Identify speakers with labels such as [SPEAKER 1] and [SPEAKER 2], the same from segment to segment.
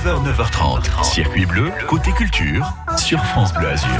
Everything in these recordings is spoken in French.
[SPEAKER 1] 9h, 9h30. Circuit bleu, côté culture, sur France Bleu Azur.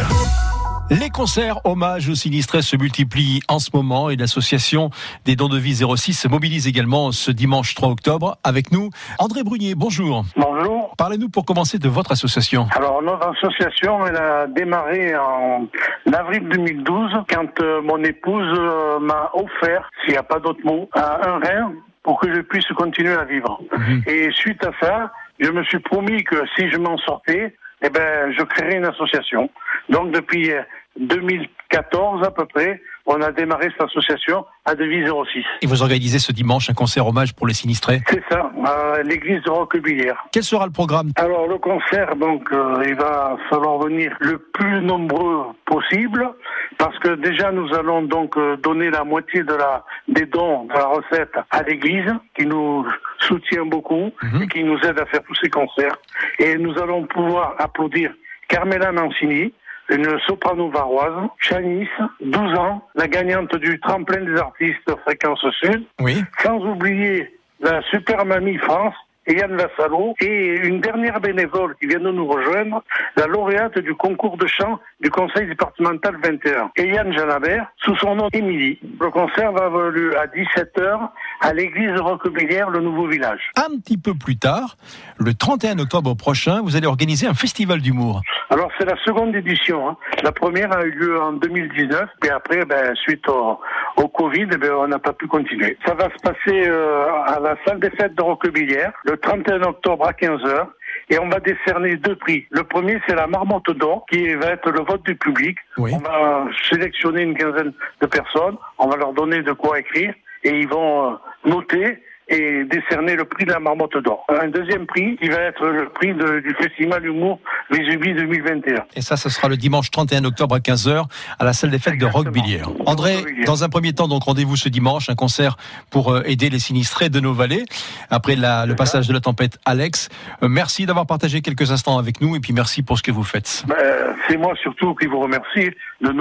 [SPEAKER 2] Les concerts hommage aux sinistrés se multiplient en ce moment et l'association des dons de vie 06 se mobilise également ce dimanche 3 octobre. Avec nous, André Brunier, bonjour.
[SPEAKER 3] Bonjour.
[SPEAKER 2] Parlez-nous pour commencer de votre association.
[SPEAKER 3] Alors notre association, elle a démarré en avril 2012 quand euh, mon épouse euh, m'a offert, s'il n'y a pas d'autre mot, un rein pour que je puisse continuer à vivre.
[SPEAKER 2] Mhm.
[SPEAKER 3] Et suite à ça, je me suis promis que si je m'en sortais, eh ben, je créerais une association. Donc depuis euh, 2014 à peu près, on a démarré cette association à Devise 06.
[SPEAKER 2] Et vous organisez ce dimanche un concert hommage pour les sinistrés?
[SPEAKER 3] C'est ça, à l'église de Roquebillière.
[SPEAKER 2] Quel sera le programme?
[SPEAKER 3] Alors le concert, donc, euh, il va falloir venir le plus nombreux possible, parce que déjà nous allons donc euh, donner la moitié de la des dons de la recette à l'église, qui nous soutient beaucoup
[SPEAKER 2] Mhm.
[SPEAKER 3] et qui nous aide à faire tous ces concerts. Et nous allons pouvoir applaudir Carmela Mancini, une soprano varoise, Chanice, 12 ans, la gagnante du tremplin des artistes Fréquence Sud,
[SPEAKER 2] Oui.
[SPEAKER 3] sans oublier la super mamie France, Yann Lassalo, et une dernière bénévole qui vient de nous rejoindre, la lauréate du concours de chant du conseil départemental 21, Yann Janabert, sous son nom Émilie. Le concert va avoir lieu à 17h à l'église de Roquebillière, le nouveau village.
[SPEAKER 2] Un petit peu plus tard, le 31 octobre prochain, vous allez organiser un festival d'humour.
[SPEAKER 3] Alors c'est la seconde édition. hein. La première a eu lieu en 2019, et après, ben, suite au, au Covid, ben, on n'a pas pu continuer. Ça va se passer euh, à la salle des fêtes de Roquebillière le 31 octobre à 15h. Et on va décerner deux prix. Le premier, c'est la marmotte d'or, qui va être le vote du public.
[SPEAKER 2] Oui.
[SPEAKER 3] On va sélectionner une quinzaine de personnes, on va leur donner de quoi écrire, et ils vont noter et décerner le prix de la marmotte d'or. Un deuxième prix qui va être le prix de- du Festival Humour Vésubie 2021.
[SPEAKER 2] Et ça, ce sera le dimanche 31 octobre à 15h à la salle des fêtes
[SPEAKER 3] Exactement.
[SPEAKER 2] de Roquebillière. André,
[SPEAKER 3] Roquebillière.
[SPEAKER 2] dans un premier temps, donc rendez-vous ce dimanche, un concert pour euh, aider les sinistrés de nos vallées après la- le passage de la tempête Alex. Euh, merci d'avoir partagé quelques instants avec nous et puis merci pour ce que vous faites.
[SPEAKER 3] Ben, c'est moi surtout qui vous remercie de